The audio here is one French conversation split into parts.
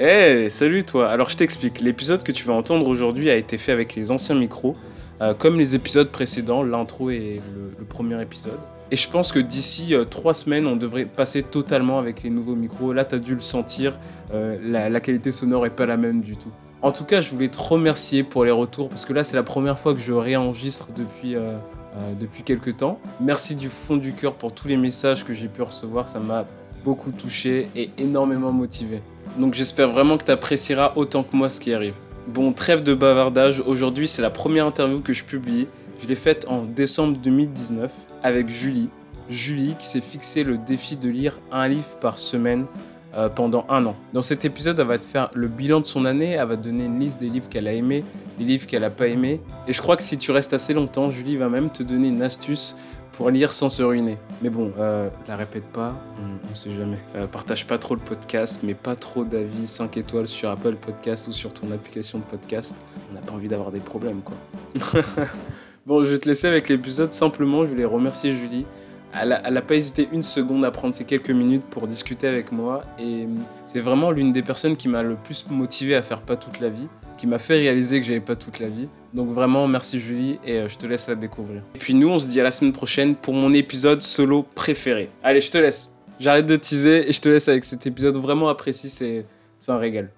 Eh, salut toi. Alors je t'explique. L'épisode que tu vas entendre aujourd'hui a été fait avec les anciens micros, euh, comme les épisodes précédents, l'intro et le, premier épisode. Et je pense que d'ici euh, trois semaines, on devrait passer totalement avec les nouveaux micros. Là, t'as dû le sentir. euh, la, qualité sonore est pas la même du tout. En tout cas, je voulais te remercier pour les retours parce que là, c'est la première fois que je réenregistre depuis depuis quelques temps. Merci du fond du cœur pour tous les messages que j'ai pu recevoir. Ça m'a beaucoup touché et énormément motivé. Donc j'espère vraiment que tu apprécieras autant que moi ce qui arrive. Bon, trêve de bavardage, aujourd'hui c'est la première interview que je publie. Je l'ai faite en décembre 2019 avec Julie. Julie qui s'est fixé le défi de lire un livre par semaine euh, pendant un an. Dans cet épisode, elle va te faire le bilan de son année, elle va te donner une liste des livres qu'elle a aimés, les livres qu'elle a pas aimés. Et je crois que si tu restes assez longtemps, Julie va même te donner une astuce pour lire sans se ruiner. Mais bon, euh, la répète pas, on, on sait jamais. Euh, partage pas trop le podcast, mais pas trop d'avis 5 étoiles sur Apple Podcast ou sur ton application de podcast. On n'a pas envie d'avoir des problèmes, quoi. bon, je vais te laisser avec l'épisode. Simplement, je voulais remercier Julie. Elle a, elle a pas hésité une seconde à prendre ces quelques minutes pour discuter avec moi. Et c'est vraiment l'une des personnes qui m'a le plus motivé à faire pas toute la vie, qui m'a fait réaliser que j'avais pas toute la vie. Donc vraiment, merci Julie et euh, je te laisse la découvrir. Et puis nous, on se dit à la semaine prochaine pour mon épisode solo préféré. Allez, je te laisse. J'arrête de teaser et je te laisse avec cet épisode vraiment apprécié, c'est c'est un régal.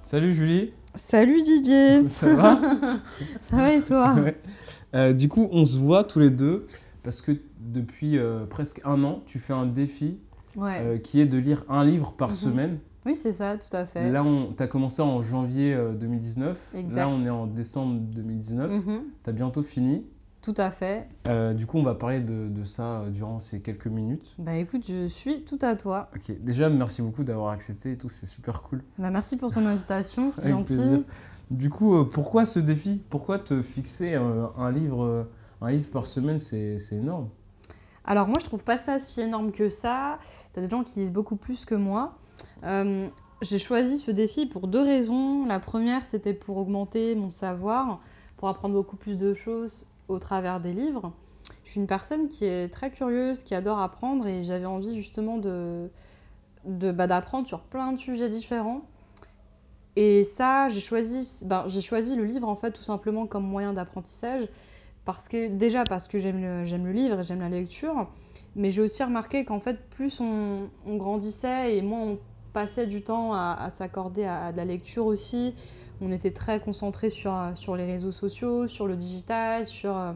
Salut Julie, Salut Didier ça va? Ça va et toi? Ouais. Euh, Du coup, on se voit tous les deux parce que depuis euh, presque un an, tu fais un défi Ouais. euh, qui est de lire un livre par Mhm. semaine. Oui, c'est ça, tout à fait. Là, on as commencé en janvier euh, 2019. Exact. Là, on est en décembre 2019. Mhm, Tu as bientôt fini. Tout à fait. Euh, du coup, on va parler de, de ça durant ces quelques minutes. Bah écoute, je suis tout à toi. Ok, déjà, merci beaucoup d'avoir accepté et tout, c'est super cool. Bah merci pour ton invitation, c'est gentil. plaisir. Du coup, euh, pourquoi ce défi? Pourquoi te fixer euh, un, livre, euh, un livre par semaine C'est énorme? Alors moi, je trouve pas ça si énorme que ça. T'as des gens qui lisent beaucoup plus que moi. J'ai choisi ce défi pour deux raisons. La première, c'était pour augmenter mon savoir, pour apprendre beaucoup plus de choses au travers des livres. Je suis une personne qui est très curieuse, qui adore apprendre et j'avais envie justement de de- bah, d'apprendre sur plein de sujets différents. Et ça, j'ai choisi, ben, j'ai choisi le livre en fait tout simplement comme moyen d'apprentissage parce que déjà parce que j'aime le, livre et j'aime la lecture, mais j'ai aussi remarqué qu'en fait plus on, grandissait et moins on passait du temps à, s'accorder à, de la lecture aussi. On était très concentré sur, sur les réseaux sociaux, sur le digital, sur euh,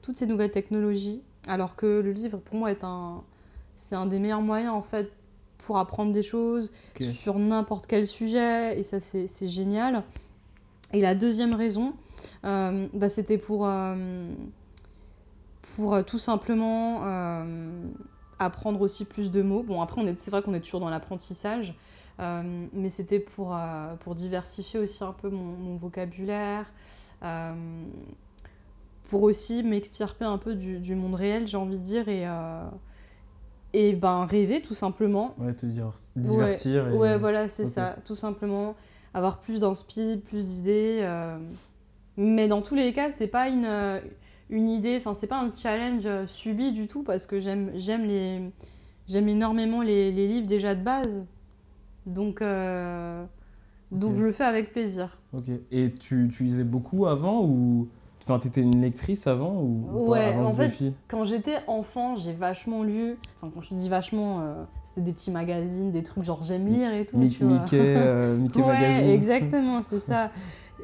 toutes ces nouvelles technologies, alors que le livre pour moi est un, c'est un des meilleurs moyens en fait pour apprendre des choses sur n'importe quel sujet et ça c'est génial. Et la deuxième raison, euh, bah, c'était pour, euh, pour euh, tout simplement euh, apprendre aussi plus de mots. Bon après c'est vrai qu'on est toujours dans l'apprentissage, mais c'était pour, pour diversifier aussi un peu mon, mon vocabulaire, pour aussi m'extirper un peu du, du monde réel j'ai envie de dire et, et ben rêver tout simplement. Ouais, te dire, divertir. Ouais, et- ouais, voilà, c'est ça, tout simplement. Avoir plus d'inspi, plus d'idées. euh, Mais dans tous les cas, c'est pas une, euh, une idée, enfin, c'est pas un challenge euh, subi du tout parce que j'aime j'aime les j'aime énormément les, les livres déjà de base. Donc, euh, donc je le fais avec plaisir. Ok. Et tu, tu lisais beaucoup avant ou. Enfin, t'étais une lectrice avant ou, ou Ouais, avant en ce fait, défi? Quand j'étais enfant, j'ai vachement lu. Enfin, quand je te dis vachement, euh, c'était des petits magazines, des trucs genre j'aime lire et tout. Mi- tu vois. Mickey, euh, Mickey Ouais, Magazine. exactement, c'est ça.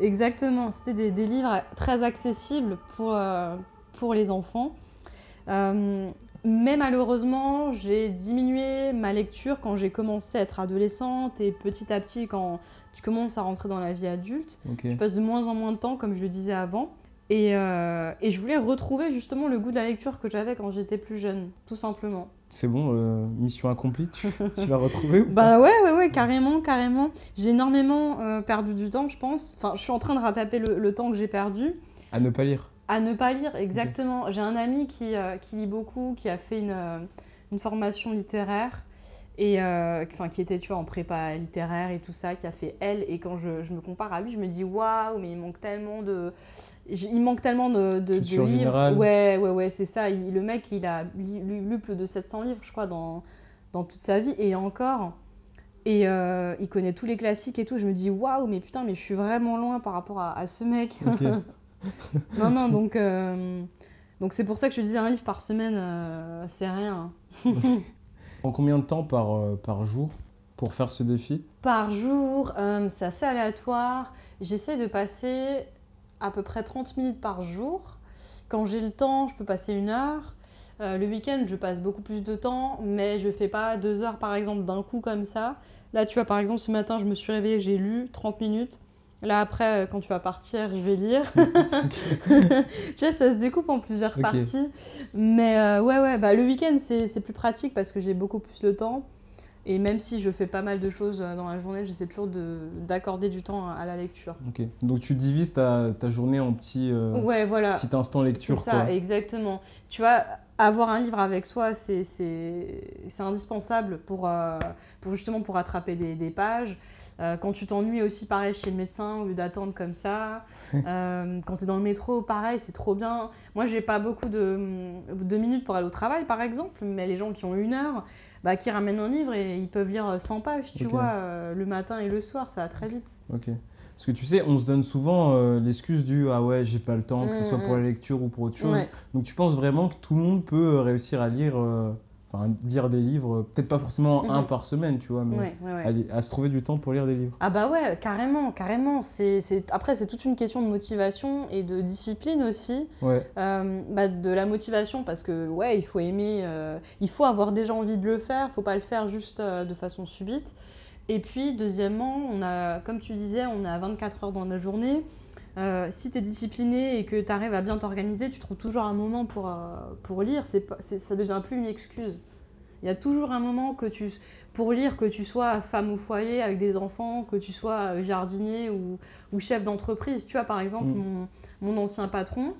Exactement. C'était des, des livres très accessibles pour, euh, pour les enfants. Mais malheureusement, j'ai diminué ma lecture quand j'ai commencé à être adolescente et petit à petit, quand tu commences à rentrer dans la vie adulte, Ok. je passe de moins en moins de temps, comme je le disais avant. Et, euh, et je voulais retrouver justement le goût de la lecture que j'avais quand j'étais plus jeune, tout simplement. C'est bon, euh, mission accomplie. Tu, tu l'as retrouvé ou pas Bah ouais, ouais, ouais, carrément, carrément. J'ai énormément euh, perdu du temps, je pense. Enfin, je suis en train de rattraper le, le temps que j'ai perdu. À ne pas lire. À ne pas lire, exactement. J'ai un ami qui, qui lit beaucoup, qui a fait une, une formation littéraire. Et euh, enfin, qui était, tu vois, en prépa littéraire et tout ça, qui a fait elle. Et quand je, je me compare à lui, je me dis, waouh, mais il manque tellement de. Il manque tellement de, de, de livres. générale. Ouais, ouais, ouais, c'est ça. Il- le mec, il a lu, lu- lu plus de 700 livres, je crois, dans, dans toute sa vie. Et encore. Et euh, il connaît tous les classiques et tout. Je me dis, waouh, mais putain, mais je suis vraiment loin par rapport à, à ce mec. Non, non, donc euh, donc c'est pour ça que je te disais un livre par semaine, euh, c'est rien. En combien de temps par, par jour pour faire ce défi? Par jour, euh, c'est assez aléatoire. J'essaie de passer à peu près 30 minutes par jour. Quand j'ai le temps, je peux passer une heure. Euh, le week-end, je passe beaucoup plus de temps, mais je fais pas deux heures par exemple d'un coup comme ça. Là, tu vois, par exemple, ce matin, je me suis réveillée, j'ai lu 30 minutes. Là, après, euh, quand tu vas partir, je vais lire. tu vois, ça se découpe en plusieurs parties. Mais euh, ouais, ouais, bah, le week-end, c'est c'est plus pratique parce que j'ai beaucoup plus le temps. Et même si je fais pas mal de choses euh, dans la journée, j'essaie toujours de- d'accorder du temps à la lecture. Ok. Donc tu divises ta, ta journée en petits, euh, Ouais, voilà. petits instants C'est lecture. ça, quoi. exactement. Tu vois, avoir un livre avec soi, c'est c'est- c'est indispensable pour, euh, pour justement pour rattraper des, des pages. Euh, quand tu t'ennuies aussi, pareil, chez le médecin, au lieu d'attendre comme ça. Euh, quand tu es dans le métro, pareil, c'est trop bien. Moi, j'ai pas beaucoup de, de minutes pour aller au travail, par exemple, mais les gens qui ont une heure, bah, qui ramènent un livre et ils peuvent lire 100 pages, tu vois, euh, le matin et le soir, ça va très vite. Ok. Parce que tu sais, on se donne souvent l'excuse du ah ouais, j'ai pas le temps, que ce Mm, soit pour mm. la lecture ou pour autre chose. Ouais. Donc tu penses vraiment que tout le monde peut réussir à lire, enfin lire des livres, peut-être pas forcément un Mhm. par semaine, tu vois, mais Ouais, ouais, ouais. aller- à se trouver du temps pour lire des livres. Ah bah ouais, carrément, carrément. C'est. Après, c'est toute une question de motivation et de discipline aussi. Euh, bah, de la motivation parce que ouais, il faut aimer, euh, il faut avoir déjà envie de le faire, faut pas le faire juste euh, de façon subite. Et puis deuxièmement, on a, comme tu disais, on a 24 heures dans la journée. Euh, si tu es discipliné et que tu arrives à bien t'organiser, tu trouves toujours un moment pour, euh, pour lire. C'est c'est, ça devient plus une excuse. Il y a toujours un moment que tu, pour lire, que tu sois femme au foyer avec des enfants, que tu sois euh, jardinier ou, ou chef d'entreprise. Tu vois, par exemple, Mm. mon, mon ancien patron,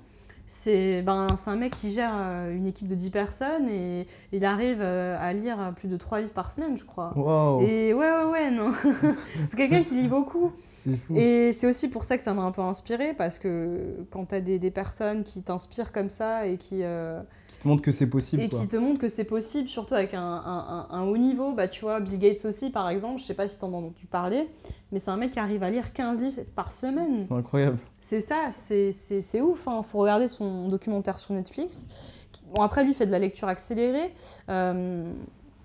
c'est ben, un mec qui gère euh, une équipe de 10 personnes et il arrive euh, à lire plus de 3 livres par semaine, je crois. Waouh, Et ouais, ouais, ouais, non. c'est quelqu'un qui lit beaucoup. c'est fou. Et c'est aussi pour ça que ça m'a un peu inspiré parce que quand tu as des, des personnes qui t'inspirent comme ça et qui, euh, Qui te montre que c'est possible, et quoi. qui te montrent que c'est possible, surtout avec un, un- un- un haut niveau, bah tu vois, Bill Gates aussi par exemple, je sais pas si t'en as entendu parler, mais c'est un mec qui arrive à lire 15 livres par semaine. C'est incroyable. C'est ça, c'est ouf. Hein. Faut regarder son documentaire sur Netflix. Bon, après, lui, il fait de la lecture accélérée. euh,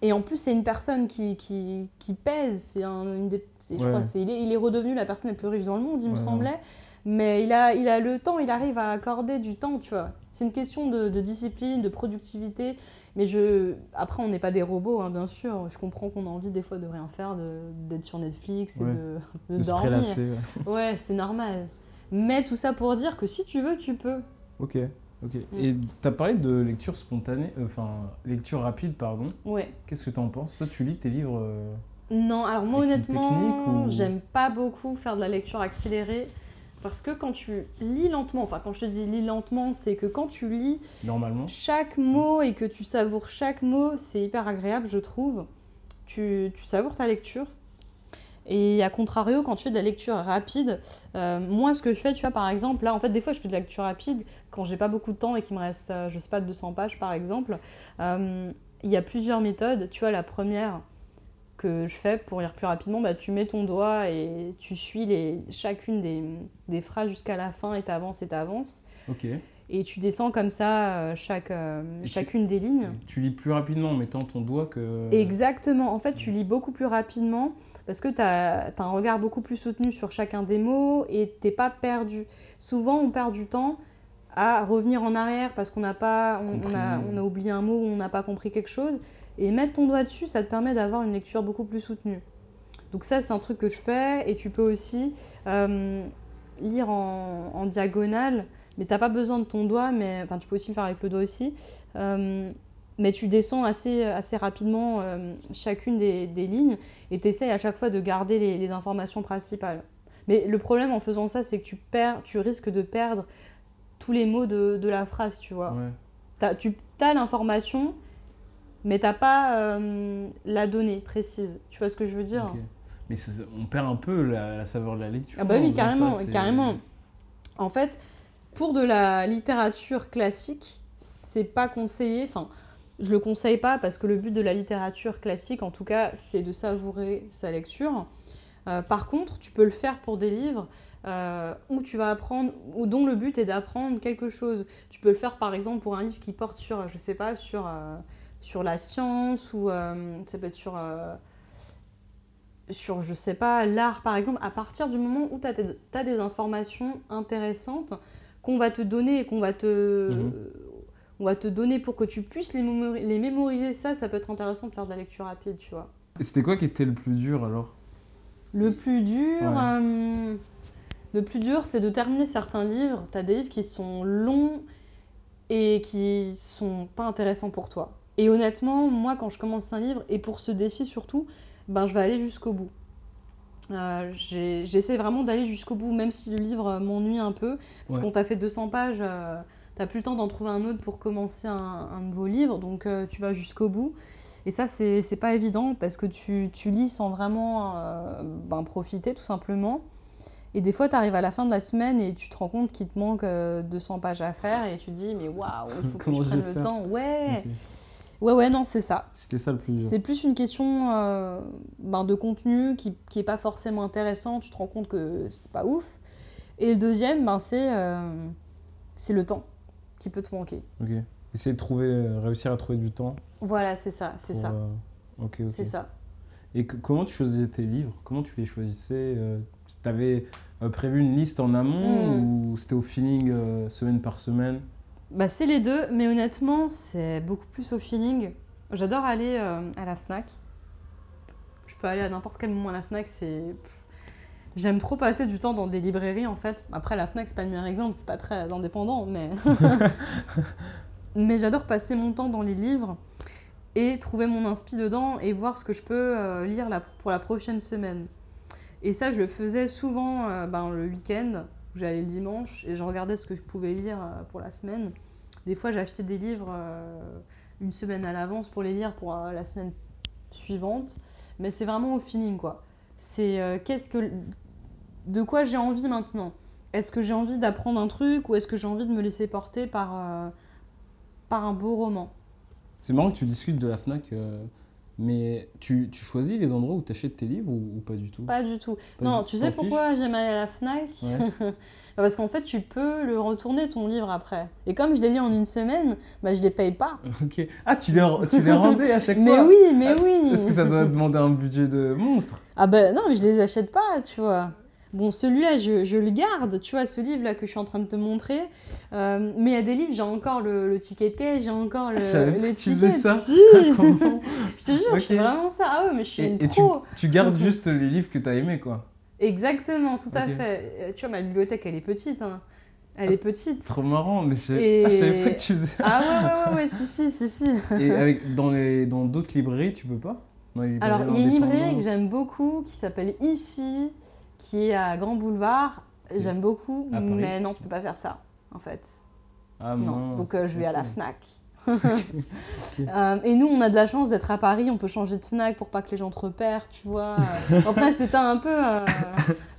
et en plus, c'est une personne qui, qui, qui pèse. C'est un, une des, je crois, il, est, il est redevenu la personne la plus riche dans le monde, il me Ouais, semblait. Mais il a, il a le temps, il arrive à accorder du temps, tu vois. C'est une question de, de discipline, de productivité. Mais je, après, on n'est pas des robots, hein, bien sûr. Je comprends qu'on a envie des fois de rien faire, d'être sur Netflix et de, de De se dormir. prélasser. ouais. Ouais, c'est normal. Mais tout ça pour dire que si tu veux, tu peux. Ok, ok. Mm. Et t'as parlé de lecture spontanée, euh, enfin lecture rapide, pardon. Ouais. Qu'est-ce que t'en penses? Toi, tu lis tes livres euh, Non, alors moi Avec honnêtement, ou- j'aime pas beaucoup faire de la lecture accélérée. Parce que quand tu lis lentement, enfin quand je te dis lis lentement, c'est que quand tu lis normalement chaque mot et que tu savoures chaque mot, c'est hyper agréable, je trouve. Tu, tu savoures ta lecture. Et à contrario, quand tu fais de la lecture rapide, euh, moi ce que je fais, tu vois, par exemple, là en fait, des fois je fais de la lecture rapide quand j'ai pas beaucoup de temps et qu'il me reste, euh, je sais pas, 200 pages par exemple. Euh, Il y a plusieurs méthodes. Tu vois, la première que je fais pour lire plus rapidement, bah, tu mets ton doigt et tu suis les, chacune des, des phrases jusqu'à la fin et t'avances et t'avances. Ok. Et tu descends comme ça euh, chaque, euh, chacune des lignes. Tu lis plus rapidement en mettant ton doigt que. Exactement. En fait, tu lis beaucoup plus rapidement parce que tu as, un regard beaucoup plus soutenu sur chacun des mots et t'es pas perdu. Souvent, on perd du temps à revenir en arrière parce qu'on n'a pas, on, on a, on a oublié un mot ou on n'a pas compris quelque chose. Et mettre ton doigt dessus, ça te permet d'avoir une lecture beaucoup plus soutenue. Donc ça, c'est un truc que je fais. Et tu peux aussi euh, lire en, en diagonale, mais t'as pas besoin de ton doigt, mais enfin tu peux aussi le faire avec le doigt aussi. Euh, mais tu descends assez, assez rapidement euh, chacune des, des lignes et tu essayes à chaque fois de garder les, les informations principales. Mais le problème en faisant ça, c'est que tu, perds, tu risques de perdre tous les mots de, de la phrase, tu vois. Ouais. T'as- tu as l'information, mais t'as pas euh, la donnée précise. Tu vois ce que je veux dire? Mais ça- on perd un peu la, la saveur de la lecture. Ah bah oui, carrément, ça, carrément. En fait, pour de la littérature classique, c'est pas conseillé. Enfin, Je le conseille pas parce que le but de la littérature classique, en tout cas, c'est de savourer sa lecture. Euh, par contre, tu peux le faire pour des livres euh, où tu vas apprendre, ou dont le but est d'apprendre quelque chose. Tu peux le faire par exemple pour un livre qui porte sur, je sais pas, sur, euh, sur la science ou ça peut être sur, sur, je sais pas, l'art par exemple. À partir du moment où tu as, des informations intéressantes qu'on va te donner et qu'on va te, Mhm. on va te donner pour que tu puisses les, mémori- les mémoriser, ça, ça peut être intéressant de faire de la lecture rapide, tu vois. Et C'était quoi qui était le plus dur alors? Le plus dur, Ouais. euh, le plus dur, c'est de terminer certains livres. T'as des livres qui sont longs et qui sont pas intéressants pour toi. Et honnêtement, moi, quand je commence un livre, et pour ce défi surtout, ben, je vais aller jusqu'au bout. Euh, J'essaie vraiment d'aller jusqu'au bout, même si le livre m'ennuie un peu, parce Ouais. qu'on t'a fait 200 pages, euh, t'as plus le temps d'en trouver un autre pour commencer un, un nouveau livre, donc euh, tu vas jusqu'au bout. Et ça, c'est pas évident parce que tu, tu lis sans vraiment ben, profiter, tout simplement. Et des fois, tu arrives à la fin de la semaine et tu te rends compte qu'il te manque euh, 200 pages à faire et tu te dis, mais waouh, il faut que je prenne le temps. Ouais. Ouais, ouais, non, c'est ça. C'était ça le plus dur. C'est plus une question euh, ben, de contenu qui, qui est pas forcément intéressant. Tu te rends compte que c'est pas ouf. Et le deuxième, ben, c'est euh, le temps qui peut te manquer. Ok. Essayer de trouver, euh, réussir à trouver du temps. Voilà, c'est ça, c'est ça, euh, Ok, ok. c'est ça. Et que- comment tu choisissais tes livres? Comment tu les choisissais Tu avais prévu une liste en amont Hmm. ou c'était au feeling semaine par semaine? Bah, c'est les deux, mais honnêtement, c'est beaucoup plus au feeling. J'adore aller euh, à la Fnac. Je peux aller à n'importe quel moment à la Fnac, c'est. J'aime trop passer du temps dans des librairies en fait. Après, la Fnac, c'est pas le meilleur exemple, c'est pas très indépendant, mais. mais j'adore passer mon temps dans les livres et trouver mon inspi dedans et voir ce que je peux euh, lire la- pour la prochaine semaine. Et ça, je le faisais souvent euh, ben, le week-end, j'allais le dimanche et je regardais ce que je pouvais lire euh, pour la semaine. Des fois, j'achetais des livres euh, une semaine à l'avance pour les lire pour euh, la semaine suivante. Mais c'est vraiment au feeling, quoi. C'est qu'est-ce que, de quoi j'ai envie maintenant? Est-ce que j'ai envie d'apprendre un truc ou est-ce que j'ai envie de me laisser porter par, par un beau roman? C'est marrant que tu discutes de la Fnac, mais tu, tu choisis les endroits où tu achètes tes livres ou, ou pas du tout? Pas du tout. Pas non, du- tu sais pourquoi j'aime aller à la Fnac? Ouais. Bah, Parce qu'en fait, tu peux le retourner ton livre après. Et comme je l'ai lu en une semaine, bah, je les paye pas. Ok. Ah, tu les, tu les rendais à chaque Mais fois? oui, mais Ah, oui. Est-ce que ça doit demander un budget de monstre? Ah ben non, mais je les achète pas, tu vois. Bon, celui-là, je, je le garde, tu vois, ce livre-là que je suis en train de te montrer. Euh, mais il y a des livres, j'ai encore le, le ticket de caisse, j'ai encore le, Je savais pas le que tu ticket. faisais ça. Si. Marrant. je te jure, je fais vraiment ça. Ah ouais, mais je suis Et, une et tu, pro. tu gardes juste les livres que tu as aimés, quoi. Exactement, tout à fait. Euh, Tu vois, ma bibliothèque, elle est petite. hein. Elle est petite. Trop marrant, mais je, Et- ah, je savais pas que tu faisais ça. Ah ouais, ouais, ouais, ouais, si, si, si, si. Et avec, dans les dans d'autres librairies, tu peux pas? Dans les Alors, il y a une librairie que j'aime beaucoup qui s'appelle Ici, qui est à Grand Boulevard. J'aime beaucoup, À Paris. mais non, tu peux pas faire ça, en fait. Ah non, mince, donc euh, je vais à la. Fnac. Euh, et nous, on a de la chance d'être à Paris, on peut changer de Fnac pour pas que les gens te repèrent, tu vois. Euh, Enfin, c'était un peu.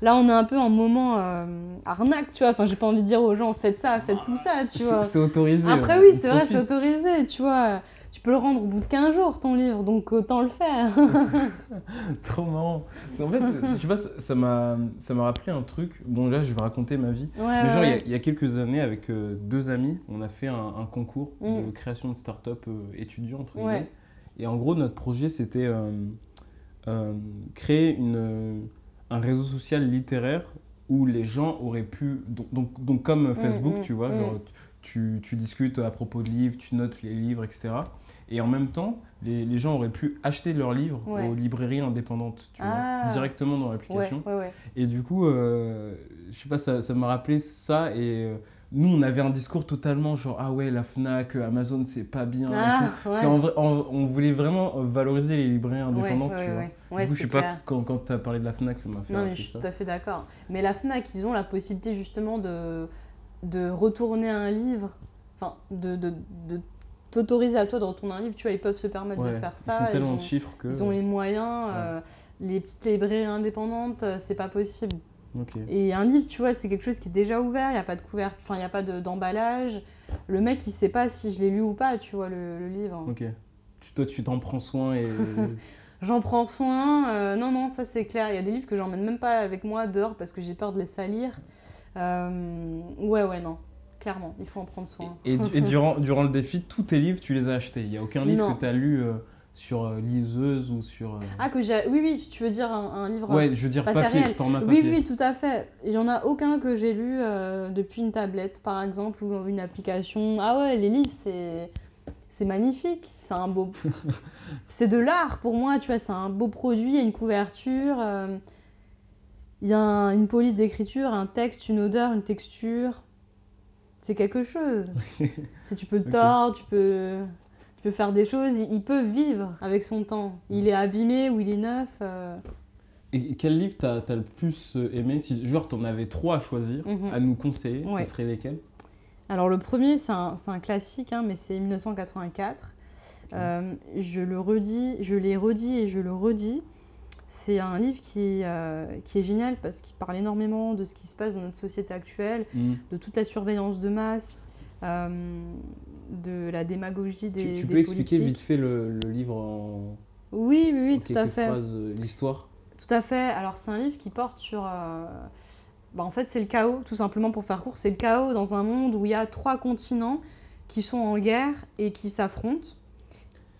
Là, on est un peu en moment euh, arnaque, tu vois. Enfin, j'ai pas envie de dire aux gens, faites ça, faites tout ça, tu vois. C'est autorisé. Après, on- oui, c'est vrai, c'est autorisé, tu vois. Tu peux le rendre au bout de 15 jours, ton livre, donc autant le faire. Trop marrant. En fait, tu sais pas, ça m'a rappelé un truc. Bon, là, je vais raconter ma vie. Ouais, Mais ouais, genre, il y a- ouais. il y, a quelques années, avec euh, deux amis, on a fait un, un concours de Mm. création de start-up euh, étudiants, entre Ouais. guillemets. Et en gros, notre projet, c'était créer une, un réseau social littéraire où les gens auraient pu. Donc, donc, donc comme Facebook, mm, tu vois, mm. genre, tu, tu discutes à propos de livres, tu notes les livres, etc. Et en même temps, les, les gens auraient pu acheter leurs livres Ouais. aux librairies indépendantes, tu Ah. vois, directement dans l'application. ouais, ouais. Et du coup, euh, je sais pas, ça ça m'a rappelé ça. Et euh, nous, on avait un discours totalement genre, ah ouais, la Fnac, euh, Amazon, c'est pas bien. et Ah. Parce qu'en vrai, on, on voulait vraiment euh, valoriser les librairies indépendantes, ouais, tu ouais, vois. du coup, je sais pas, quand, quand tu as parlé de la Fnac, ça m'a fait Non, mais je suis ça. tout à fait d'accord. Mais la Fnac, ils ont la possibilité justement de, de retourner un livre, enfin, de, de, de t'autoriser à toi de retourner un livre. Tu vois, ils peuvent se permettre de faire ils ça. tellement ont, de chiffres que. ils ont les moyens. euh, les petites librairies indépendantes, c'est pas possible. Et un livre, tu vois, c'est quelque chose qui est déjà ouvert, il n'y a pas de couverture, enfin, il n'y a pas de- d'emballage. le mec, il sait pas si je l'ai lu ou pas, tu vois, le, le livre. Ok. Tu- toi, tu t'en prends soin et. J'en prends soin. euh, non, non, ça c'est clair. Il y a des livres que j'emmène même pas avec moi dehors parce que j'ai peur de les salir. Euh, ouais, ouais, non. Clairement, il faut en prendre soin. Et, et durant, durant le défi, tous tes livres, tu les as achetés. Il n'y a aucun livre Non. que tu as lu euh, sur euh, liseuse ou sur. euh, Ah, que j'ai. Oui, oui, tu veux dire un, un livre. ouais, je veux dire papier, format Oui, papier. oui, tout à fait. Il n'y en a aucun que j'ai lu euh, depuis une tablette, par exemple, ou une application. Ah ouais, les livres, c'est. C'est magnifique, c'est un beau. c'est de l'art pour moi, tu vois, c'est un beau produit, il y a une couverture, euh, il y a un- une police d'écriture, un texte, une odeur, une texture. C'est quelque chose. si tu peux tordre, tu peux, tu peux faire des choses, il, peut vivre avec son temps. Il est abîmé ou il est neuf. euh, Et quel livre t'as as le plus euh, aimé? Si genre t'en avais trois à choisir, Mhm. à nous conseiller, Ouais. ce serait lesquels? Alors le premier, c'est un, c'est un classique, hein, mais c'est 1984. Euh, je le redis, je l'ai redit et je le redis. C'est un livre qui, euh, qui est génial parce qu'il parle énormément de ce qui se passe dans notre société actuelle, Mhm. de toute la surveillance de masse, euh, de la démagogie des, Tu, tu des peux expliquer vite fait le, le livre en, Oui, oui, oui, en tout à fait. phrases, euh, l'histoire? Tout à fait. Alors, c'est un livre qui porte sur. euh, bah, en fait, c'est le chaos, tout simplement pour faire court. C'est le chaos dans un monde où il y a trois continents qui sont en guerre et qui s'affrontent.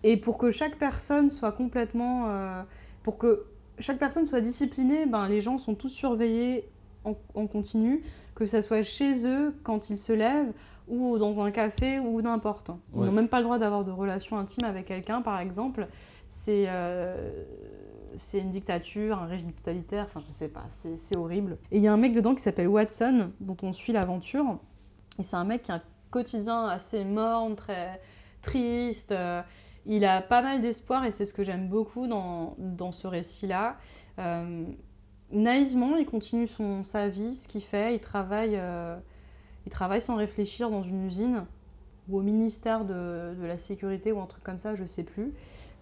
Et pour que chaque personne soit complètement. euh, pour que chaque personne soit disciplinée, ben, les gens sont tous surveillés en, en continu, que ça soit chez eux quand ils se lèvent ou dans un café ou n'importe. Ils Ouais. n'ont même pas le droit d'avoir de relations intimes avec quelqu'un, par exemple. C'est euh, c'est une dictature, un régime totalitaire, enfin je sais pas, c'est c'est horrible. Et il y a un mec dedans qui s'appelle Watson, dont on suit l'aventure. Et c'est un mec qui a un quotidien assez morne, très triste. euh, il a pas mal d'espoir et c'est ce que j'aime beaucoup dans, dans ce récit-là. Euh, naïvement, il continue son, sa vie, ce qu'il fait. Il travaille, euh, il travaille sans réfléchir dans une usine ou au ministère de, de la sécurité ou un truc comme ça, je sais plus.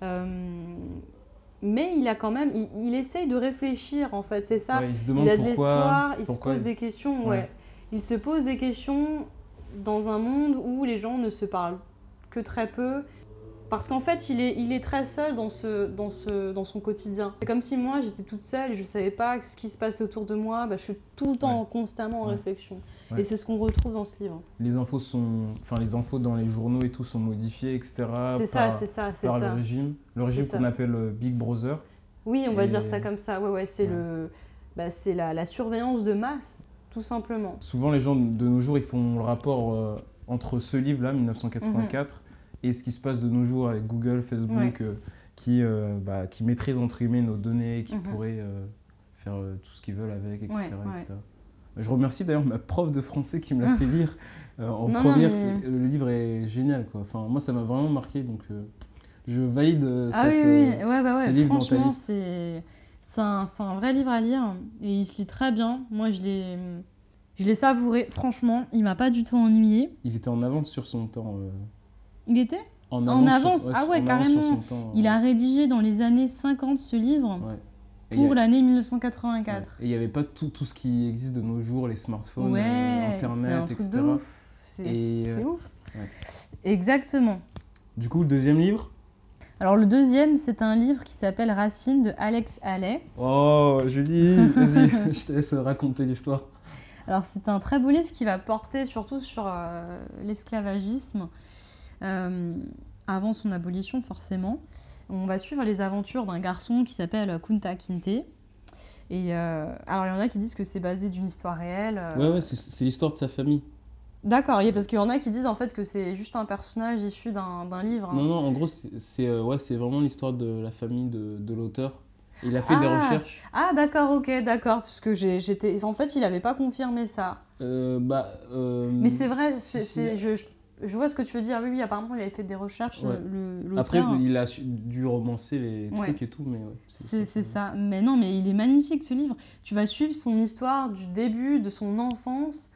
Euh, mais il a quand même, il, il essaye de réfléchir en fait, c'est ça. Ouais, il se demande il a de l'espoir, il se pose des questions, Ouais. ouais. Il se pose des questions dans un monde où les gens ne se parlent que très peu. Parce qu'en fait, il est, il est très seul dans, ce, dans, ce, dans son quotidien. C'est comme si moi, j'étais toute seule et je ne savais pas ce qui se passait autour de moi. Bah, je suis tout le temps, Ouais. constamment en Ouais. réflexion. Ouais. Et c'est ce qu'on retrouve dans ce livre. Les infos sont, enfin les infos dans les journaux et tout sont modifiées, etc. c'est ça, c'est ça, c'est par ça. le régime, le régime qu'on appelle euh, Big Brother. Oui, on va dire ça comme ça. Ouais, ouais, c'est le, bah, la surveillance de masse, tout simplement. Souvent, les gens de nos jours, ils font le rapport euh, entre ce livre-là, 1984, et ce qui se passe de nos jours avec Google, Facebook, Ouais. euh, qui, euh, bah, qui maîtrisent entre guillemets nos données, qui Mhm. pourraient euh, faire tout ce qu'ils veulent avec, etc. Ouais, ouais. etc. Je remercie d'ailleurs ma prof de français qui me l'a fait lire euh, en Non, non, première. mais- Le livre est génial, quoi. Enfin, moi, ça m'a vraiment marqué, donc euh, je valide euh, Ah cette, oui, oui, ouais, bah ce livre dans ta franchement, liste. c'est c'est un, c'est un vrai livre à lire et il se lit très bien. Moi, je l'ai je l'ai savouré, franchement, il m'a pas du tout ennuyé. Il était en avance sur son temps. Euh, Il était en En avance, ah ouais, carrément. temps, Il euh, a rédigé dans les années 50 ce livre ouais. Pour l'année Ouais. 1984. Et il n'y avait pas tout, tout ce qui existe de nos jours, les smartphones, Ouais, euh, Internet, etc. ouf. C'est euh, ouf. ouais. Exactement. Du coup, le deuxième livre? Alors le deuxième, c'est un livre qui s'appelle Racine de Alex Haley. Oh, Julie, vas-y, je te laisse raconter l'histoire. Alors c'est un très beau livre qui va porter surtout sur euh, l'esclavagisme euh, avant son abolition forcément. On va suivre les aventures d'un garçon qui s'appelle Kunta Kinte. Et euh, alors il y en a qui disent que c'est basé d'une histoire réelle. euh, Ouais, ouais, c'est- l'histoire de sa famille. D'accord, parce qu'il y en a qui disent en fait que c'est juste un personnage issu d'un livre. hein. Non, non, en gros, c'est euh, ouais, c'est vraiment l'histoire de la famille de, de l'auteur. Il a fait des Ah. recherches. Ah d'accord, ok, d'accord, parce que j'étais... En fait, il n'avait pas confirmé ça. Euh, bah, euh, Mais c'est vrai, c'est- je, je- je vois ce que tu veux dire. Oui, oui, apparemment, il avait fait des recherches, Ouais. le, l'auteur. Après, il a dû romancer les Ouais. trucs et tout, mais ouais. C'est, ça. Mais non, mais il est magnifique ce livre. Tu vas suivre son histoire du début, de son enfance,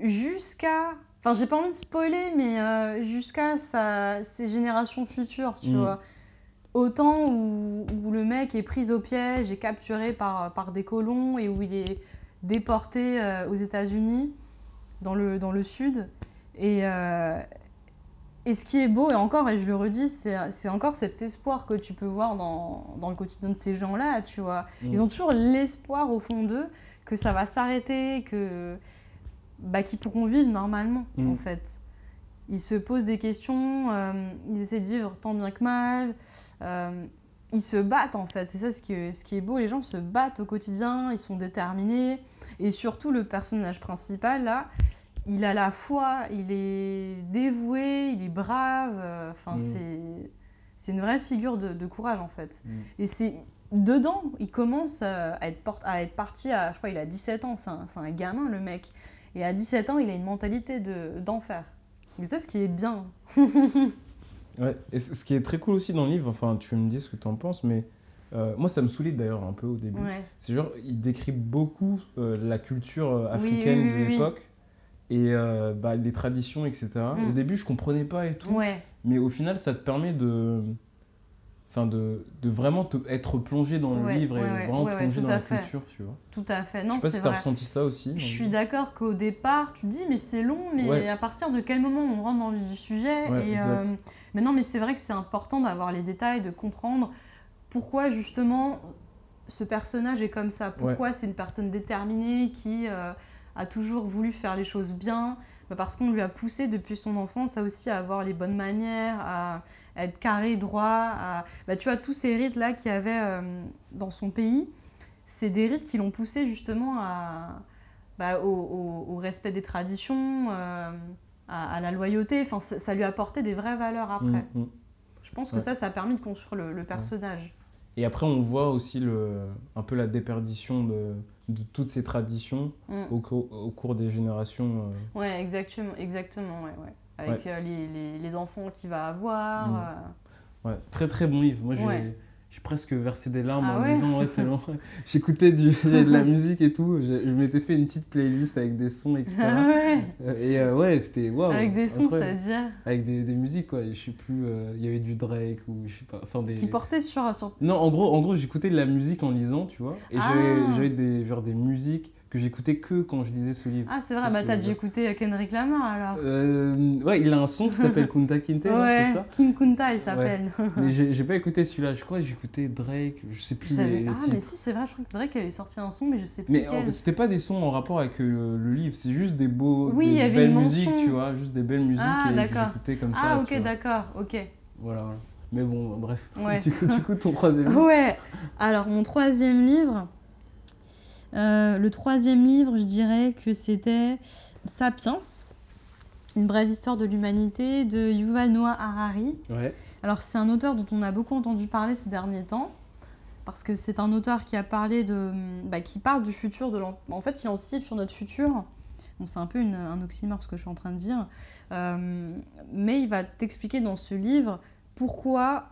jusqu'à. Enfin, j'ai pas envie de spoiler, mais euh, jusqu'à sa, ses générations futures, tu Mm. vois. Autant où, où le mec est pris au piège et capturé par, par des colons et où il est déporté euh, aux États-Unis, dans le, dans le sud. Et, euh, et ce qui est beau, et encore, et je le redis, c'est encore cet espoir que tu peux voir dans, dans le quotidien de ces gens-là, tu vois. Mm. Ils ont toujours l'espoir au fond d'eux que ça va s'arrêter, que bah, qu'ils pourront vivre normalement, Mm. en fait. Ils se posent des questions, euh, ils essaient de vivre tant bien que mal. euh, ils se battent en fait, c'est ça ce qui, est, ce qui est beau, les gens se battent au quotidien, ils sont déterminés, et surtout le personnage principal là, il a la foi, il est dévoué, il est brave, euh, enfin Mm. c'est une vraie figure de, de courage en fait. Mm. Et c'est dedans, il commence euh, à être, port- à être parti à, je crois, il a 17 ans, c'est un, gamin le mec. Et à 17 ans, il a une mentalité de- d'enfer. Et c'est ce qui est bien. Ouais, et ce qui est très cool aussi dans le livre, enfin tu me dis ce que tu en penses, mais euh, moi ça me souligne d'ailleurs un peu au début. Ouais. C'est genre, il décrit beaucoup euh, la culture Oui, africaine oui, de oui, oui. l'époque et euh, bah, les traditions, etc. Mm. Au début, je comprenais pas et tout, Ouais, mais au final, ça te permet de, enfin de, de vraiment te- être plongé dans le Ouais, livre et ouais, vraiment plongé dans la fait. culture, tu vois. tout à fait. je Non, sais pas si t'as ressenti ça aussi. Je suis d'accord qu'au départ, tu te dis, mais c'est long, mais à partir de quel moment on rentre dans le vif du sujet et, euh, Mais non, mais c'est vrai que c'est important d'avoir les détails, de comprendre pourquoi justement ce personnage est comme ça. Pourquoi c'est une personne déterminée qui euh, a toujours voulu faire les choses bien. Bah, parce qu'on lui a poussé depuis son enfance à aussi avoir les bonnes manières, à, à être carré, droit. À... Bah, tu vois, tous ces rites-là qu'il y avait euh, dans son pays, c'est des rites qui l'ont poussé justement à, bah, au, au- au respect des traditions, euh, à, à la loyauté. Enfin, ça, ça lui a apporté des vraies valeurs après. Mm, mm. Je pense que ça, ça a permis de construire le, le personnage. Et après, on voit aussi le, un peu la déperdition de, de toutes ces traditions Mm. au, cours- au cours des générations. euh. Ouais, exactement, exactement, ouais, ouais. Avec euh, les, les- les enfants qu'il va avoir. Mm. euh, Ouais, très très bon livre. Moi, j'ai. J'ai presque versé des larmes Ah en ouais lisant. Ouais, tellement... J'écoutais du... de la musique et tout. Je, je m'étais fait une petite playlist avec des sons, etc. Ah ouais. Et euh, ouais, c'était waouh. Avec des sons, incroyable. c'est-à-dire Avec des, des musiques, quoi. Je sais plus, euh, il y avait du Drake ou je sais pas. Enfin, des... qui portait sur, sur Non, en gros, en gros j'écoutais de la musique en lisant, tu vois. Et j'avais Ah. j'avais des, genre, des musiques que j'écoutais que quand je lisais ce livre. Ah, c'est vrai, bah t'as dû écouter Kendrick Lamar alors. Euh, ouais, il a un son qui s'appelle Kunta Kinte, non, ouais, c'est ça King Kunta il s'appelle. Mais j'ai pas écouté celui-là, je crois que j'écoutais Drake, je sais plus savais- les, les Ah, mais si, c'est vrai, je crois que Drake avait sorti un son, mais je sais plus Mais c'était pas des sons en rapport avec euh, le livre, c'est juste des beaux, Oui, il y avait belles une musiques, tu vois, juste des belles musiques Ah, et que d'accord. j'écoutais comme ça. ah, ok, d'accord, ok. Voilà, voilà. Mais bon, bref. Ouais. du, coup, du coup, ton troisième livre. Ouais, alors mon troisième livre, euh, le troisième livre, je dirais que c'était Sapiens, une brève histoire de l'humanité de Yuval Noah Harari. Ouais. Alors c'est un auteur dont on a beaucoup entendu parler ces derniers temps, parce que c'est un auteur qui a parlé de, bah, qui parle du futur de En fait, il anticipe sur notre futur. Bon, c'est un peu une- un oxymore ce que je suis en train de dire, Euh, mais il va t'expliquer dans ce livre pourquoi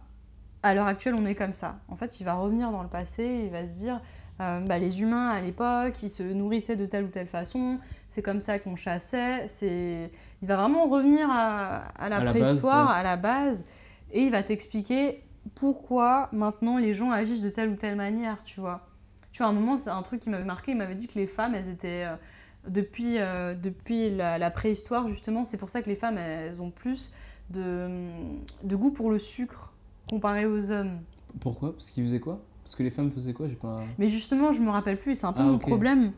à l'heure actuelle on est comme ça. En fait, il va revenir dans le passé, et il va se dire euh, bah, les humains à l'époque, ils se nourrissaient de telle ou telle façon, c'est comme ça qu'on chassait. C'est, il va vraiment revenir à, à la À la base, préhistoire, ouais. à la base, et il va t'expliquer pourquoi maintenant les gens agissent de telle ou telle manière, tu vois. Tu vois, à un moment, c'est un truc qui m'avait marqué, il m'avait dit que les femmes, elles étaient, euh, depuis, euh, depuis la, la préhistoire, justement, c'est pour ça que les femmes, elles ont plus de, de goût pour le sucre comparé aux hommes. Pourquoi? Parce qu'il faisait quoi? Parce que les femmes faisaient quoi J'ai pas. Mais justement, je me rappelle plus, c'est un peu Ah, mon problème.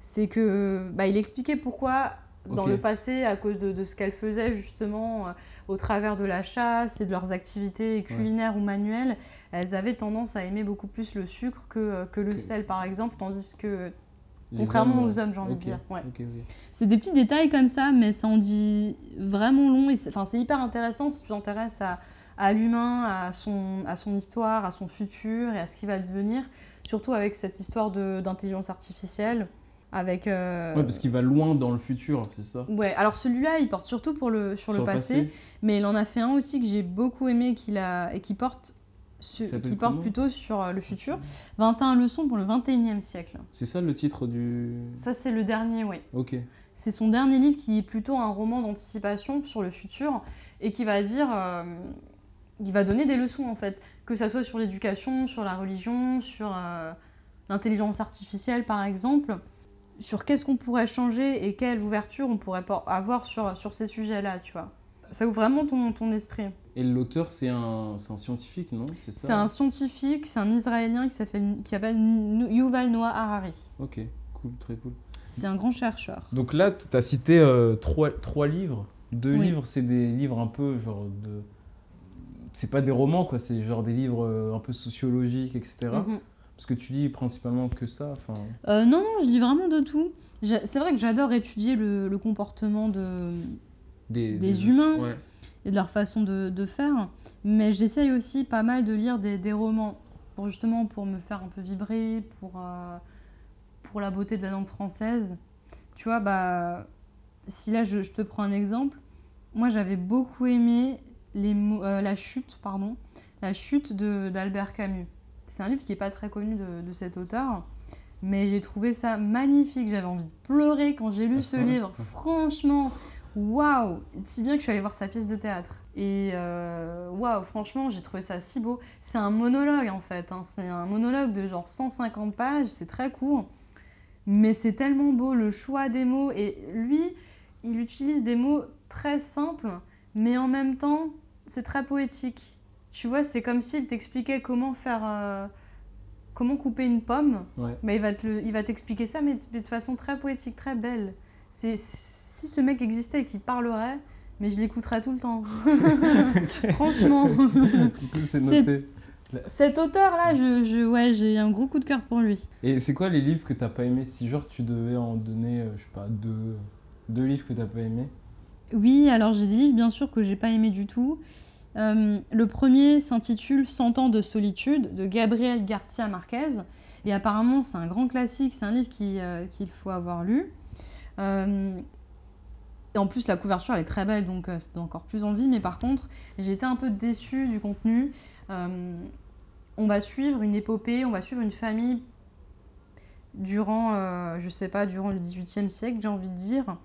C'est que bah, il expliquait pourquoi dans le passé, à cause de, de ce qu'elles faisaient justement euh, au travers de la chasse et de leurs activités culinaires ou manuelles, elles avaient tendance à aimer beaucoup plus le sucre que, euh, que le sel par exemple, tandis que les Contrairement hommes, aux hommes, j'ai envie de dire, ouais. c'est des petits détails comme ça, mais ça en dit vraiment long et c'est hyper intéressant si tu t'intéresses à, à l'humain, à son, à son histoire, à son futur et à ce qui va devenir, surtout avec cette histoire d'intelligence artificielle. Avec, euh, Ouais, parce qu'il va loin dans le futur, c'est ça? Ouais, alors celui-là, il porte surtout pour le, sur, le, passé, mais il en a fait un aussi que j'ai beaucoup aimé qu'il a, et qui porte, qui porte plutôt sur euh, le futur. 21 leçons pour le 21e siècle. C'est ça le titre du. Ça, c'est le dernier, oui. Ok. C'est son dernier livre qui est plutôt un roman d'anticipation sur le futur et qui va dire, euh, qui va donner des leçons en fait, que ça soit sur l'éducation, sur la religion, sur euh, l'intelligence artificielle par exemple. sur qu'est-ce qu'on pourrait changer et quelle ouverture on pourrait avoir sur, sur ces sujets-là, tu vois. Ça ouvre vraiment ton, ton esprit. Et l'auteur, c'est un, scientifique, non? C'est ça? C'est un scientifique, c'est un Israélien qui s'appelle qui s'appelle Yuval Noah Harari. Ok, cool, très cool. C'est un grand chercheur. Donc là, tu as cité euh, trois, trois livres. Deux Oui. livres, c'est des livres un peu genre de. C'est pas des romans, quoi, c'est genre des livres euh, un peu sociologiques, etc. Mhm. Parce que tu lis principalement que ça. Euh, non, non, je lis vraiment de tout. C'est vrai que j'adore étudier le, le comportement de, des, Des humains. Ouais. et de leur façon de, de faire, mais j'essaye aussi pas mal de lire des, des romans, pour justement pour me faire un peu vibrer, pour, euh, pour la beauté de la langue française. Tu vois, bah, si là je, je te prends un exemple, moi j'avais beaucoup aimé les euh, La chute, pardon, La chute de- d'Albert Camus. C'est un livre qui n'est pas très connu de, de cet auteur, mais j'ai trouvé ça magnifique. J'avais envie de pleurer quand j'ai lu ce livre. Franchement, waouh Si bien que je suis allée voir sa pièce de théâtre. Et euh, waouh, franchement, j'ai trouvé ça si beau. C'est un monologue en fait. hein. C'est un monologue de genre 150 pages. C'est très court. Mais c'est tellement beau, le choix des mots. Et lui, il utilise des mots très simples, mais en même temps, c'est très poétique. Tu vois, c'est comme s'il t'expliquait comment faire. euh, comment couper une pomme. Ouais. Bah, il va te le- il va t'expliquer ça, mais de de façon très poétique, très belle. C'est si ce mec existait et qu'il parlerait, mais je l'écouterais tout le temps. Franchement, c'est noté. cet auteur-là, je, je- ouais, j'ai un gros coup de cœur pour lui. Et c'est quoi les livres que t'as pas aimé Si genre tu devais en donner, euh, je sais pas, deux, deux livres que t'as pas aimé Oui, alors j'ai des livres bien sûr que j'ai pas aimé du tout. Euh, le premier s'intitule Cent ans de solitude de Gabriel Garcia Marquez. Et apparemment, c'est un grand classique, c'est un livre euh, qu'il faut avoir lu. Euh, en plus, la couverture elle est très belle, donc c'est encore plus envie. Mais par contre, j'ai été un peu déçue du contenu. On va suivre une épopée, on va suivre une famille durant, je sais pas, durant le XVIIIe siècle, j'ai envie de dire.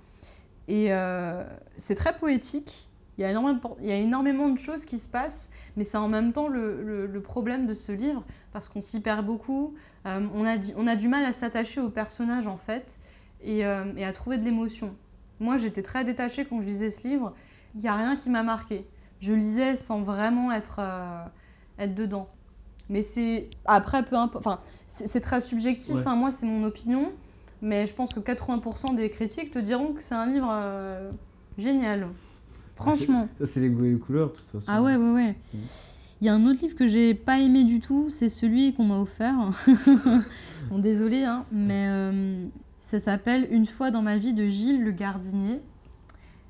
Et euh, c'est très poétique. Il y, a énormément, il y a énormément de choses qui se passent, mais c'est en même temps le, le- le problème de ce livre, parce qu'on s'y perd beaucoup. Euh, on, a, di- on a du mal à s'attacher au personnage, en fait, et, euh, et à trouver de l'émotion. Moi, j'étais très détachée quand je lisais ce livre. Il n'y a rien qui m'a marqué. Je lisais sans vraiment être, être dedans. Mais c'est. Après, peu importe. Enfin, c'est très subjectif. Ouais. Enfin, moi, c'est mon opinion. Mais je pense que 80% des critiques te diront que c'est un livre euh, génial. Franchement. Ça, c'est les goûts et les couleurs, de toute façon. Ah ouais, ouais, ouais. Mhm. Il y a un autre livre que j'ai pas aimé du tout, c'est celui qu'on m'a offert. bon, désolé, hein, mais euh, ça s'appelle Une fois dans ma vie de Gilles Le Gardinier.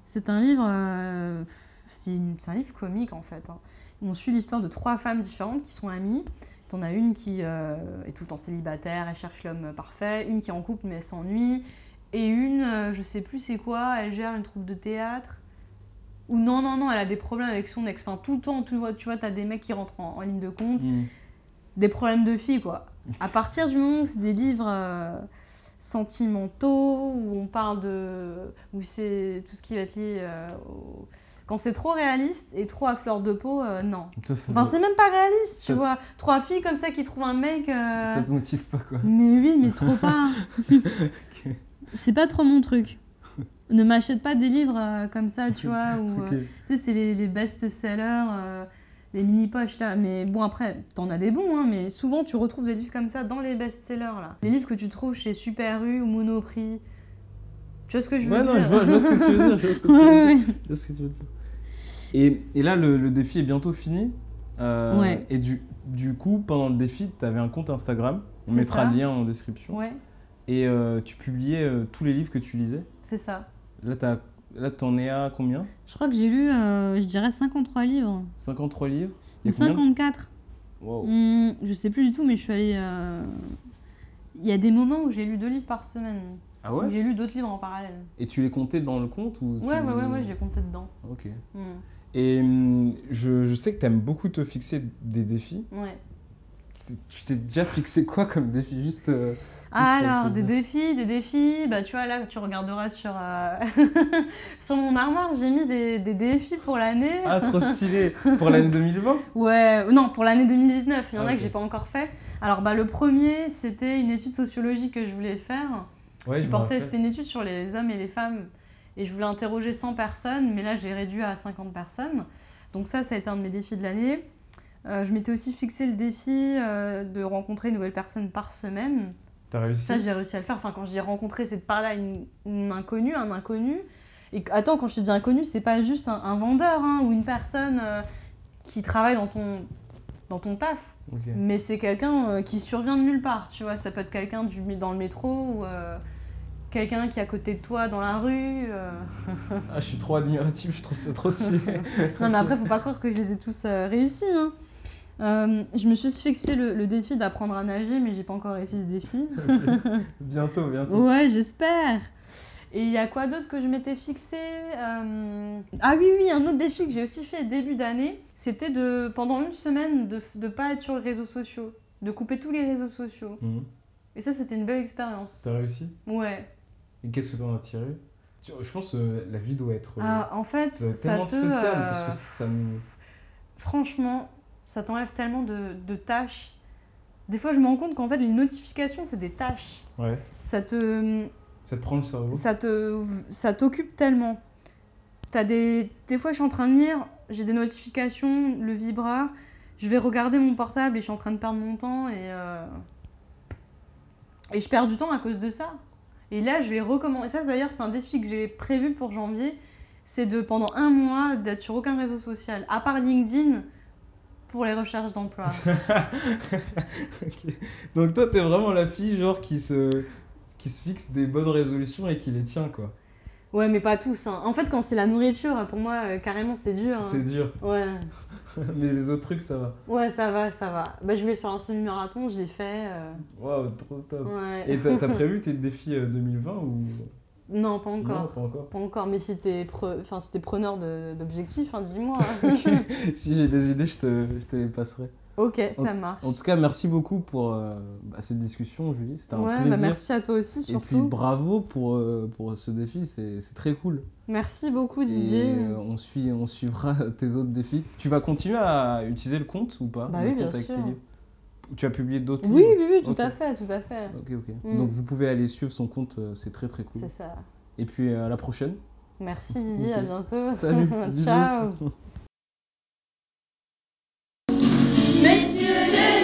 C'est un livre, euh, c'est un livre comique en fait. hein. On suit l'histoire de trois femmes différentes qui sont amies. T'en as une qui euh, est tout le temps célibataire, elle cherche l'homme parfait. Une qui est en couple mais elle s'ennuie. Et une, euh, je sais plus c'est quoi, elle gère une troupe de théâtre. Ou non, non, non, elle a des problèmes avec son ex. Enfin, tout le temps, tu vois, tu vois, t'as des mecs qui rentrent en, en ligne de compte, Mm. des problèmes de filles, quoi. À partir du moment où c'est des livres euh, sentimentaux, où on parle de. où c'est tout ce qui va être lié. euh, au- Quand c'est trop réaliste et trop à fleur de peau, euh, non. Toi, ça, Enfin, c'est même pas réaliste, tu ça- vois. Trois filles comme ça qui trouvent un mec. euh, ça te motive pas, quoi. Mais oui, mais trop pas. Ok. C'est pas trop mon truc. Ne m'achète pas des livres euh, comme ça, tu vois, Ok. euh, tu sais, c'est les, les best-sellers, euh, les mini-poches là. Mais bon, après, t'en as des bons, hein, mais souvent tu retrouves des livres comme ça dans les best-sellers là. Les livres que tu trouves chez Super U ou Monoprix. Tu vois ce que je veux Ouais, dire non, je vois, je vois ce que tu veux dire. Je vois ce que tu veux dire. ouais. Je vois ce que tu veux dire. Et, et là, le, le défi est bientôt fini. Euh, Ouais. Et du, du coup, pendant le défi, tu avais un compte Instagram. On mettra ça. le lien en description. Ouais, Et euh, tu publiais euh, tous les livres que tu lisais. c'est ça. Là, t'en es à combien? Je crois que j'ai lu, je dirais 53 livres. 53 livres? Il Ou y a combien de- 54. Wow. Hmm, je sais plus du tout, mais je suis allée. Il y a des moments où j'ai lu deux livres par semaine. Ah ouais? J'ai lu d'autres livres en parallèle. Et tu les comptais dans le compte ou tu- Ouais, ouais, ouais, ouais, je les comptais dedans. Ok. Hmm, Et hum, je, je sais que tu aimes beaucoup te fixer des défis. Ouais. Tu t'es déjà fixé quoi comme défi? Juste. euh, Ah, alors, des défis, des défis. Bah, tu vois, là, tu regarderas sur, euh, sur mon armoire, j'ai mis des, des défis pour l'année. Ah, trop stylé Pour l'année 2020 Ouais, non, pour l'année 2019, il y en Ah, a ok. que j'ai pas encore fait. Alors, bah, le premier, c'était une étude sociologique que je voulais faire. Ouais, qui portait, rappelle. c'était une étude sur les hommes et les femmes. Et je voulais interroger 100 personnes, mais là j'ai réduit à 50 personnes. Donc ça, ça a été un de mes défis de l'année. Euh, je m'étais aussi fixé le défi euh, de rencontrer une nouvelle personne par semaine. T'as réussi Ça, j'ai réussi à le faire. Enfin, quand je dis rencontrer, c'est de parler à une, une inconnue, un inconnu. Et attends, quand je te dis inconnu, c'est pas juste un, un vendeur hein, ou une personne euh, qui travaille dans ton, dans ton taf. Mais c'est quelqu'un qui survient de nulle part, tu vois. Ça peut être quelqu'un dans le métro ou quelqu'un qui est à côté de toi dans la rue. euh. Ah, je suis trop admiratif, je trouve ça trop stylé. Non, mais après, faut pas croire que je les ai tous euh, réussis. hein. Euh, je me suis fixé le, le défi d'apprendre à nager, mais j'ai pas encore réussi ce défi. Bientôt, bientôt. Ouais, j'espère. Et il y a quoi d'autre que je m'étais fixé Euh, Ah oui, oui, un autre défi que j'ai aussi fait début d'année, c'était de pendant une semaine de ne pas être sur les réseaux sociaux, de couper tous les réseaux sociaux. Mhm. Et ça, c'était une belle expérience. T'as réussi? Ouais. Et qu'est-ce que t'en as tiré? Je pense que la vie doit être, euh, Ah, en fait, doit être ça tellement te. spéciale euh, parce que ça nous. Franchement, ça t'enlève tellement de, de tâches. Des fois, je me rends compte qu'en fait, les notifications, c'est des tâches. Ouais. Ça te. Ça te prend le cerveau. ça te ça t'occupe tellement. T'as des des fois je suis en train de lire, j'ai des notifications, le vibreur, je vais regarder mon portable et je suis en train de perdre mon temps et euh, et je perds du temps à cause de ça. Et là je vais recommencer. Ça d'ailleurs c'est un défi que j'ai prévu pour janvier, c'est de pendant un mois d'être sur aucun réseau social à part LinkedIn pour les recherches d'emploi. Donc toi, t'es vraiment la fille genre qui se qui se fixe des bonnes résolutions et qui les tient quoi. Ouais mais pas tous. hein. En fait quand c'est la nourriture pour moi euh, carrément c'est dur. hein. C'est dur. Ouais. Mais les autres trucs, ça va. Ouais, ça va, ça va. Bah, je voulais faire un semi-marathon, je l'ai fait. euh, Waouh, trop top. Ouais. Et t'as t'as prévu tes défis euh, 2020 ou? Non, pas non encore. pas encore Pas encore, mais si t'es pre... enfin, si t'es preneur de- d'objectifs, hein, dis-moi. Si j'ai des idées, je te, je te les passerai. Ok, ça marche. En tout cas, merci beaucoup pour euh, bah, cette discussion, Julie. C'était un Ouais, plaisir. bah, merci à toi aussi, Et puis surtout. bravo pour, euh, pour ce défi, c'est très cool. Merci beaucoup, Didier. Et euh, on, suit, on suivra tes autres défis. Tu vas continuer à utiliser le compte ou pas Bah Le oui, bien sûr. Tu as publié d'autres Oui, livres? oui, oui, tout à fait, tout à fait. Ok, ok. Mm. Donc vous pouvez aller suivre son compte, c'est très très cool. C'est ça. Et puis à la prochaine. Merci, Didier, à bientôt. Salut. Ciao. should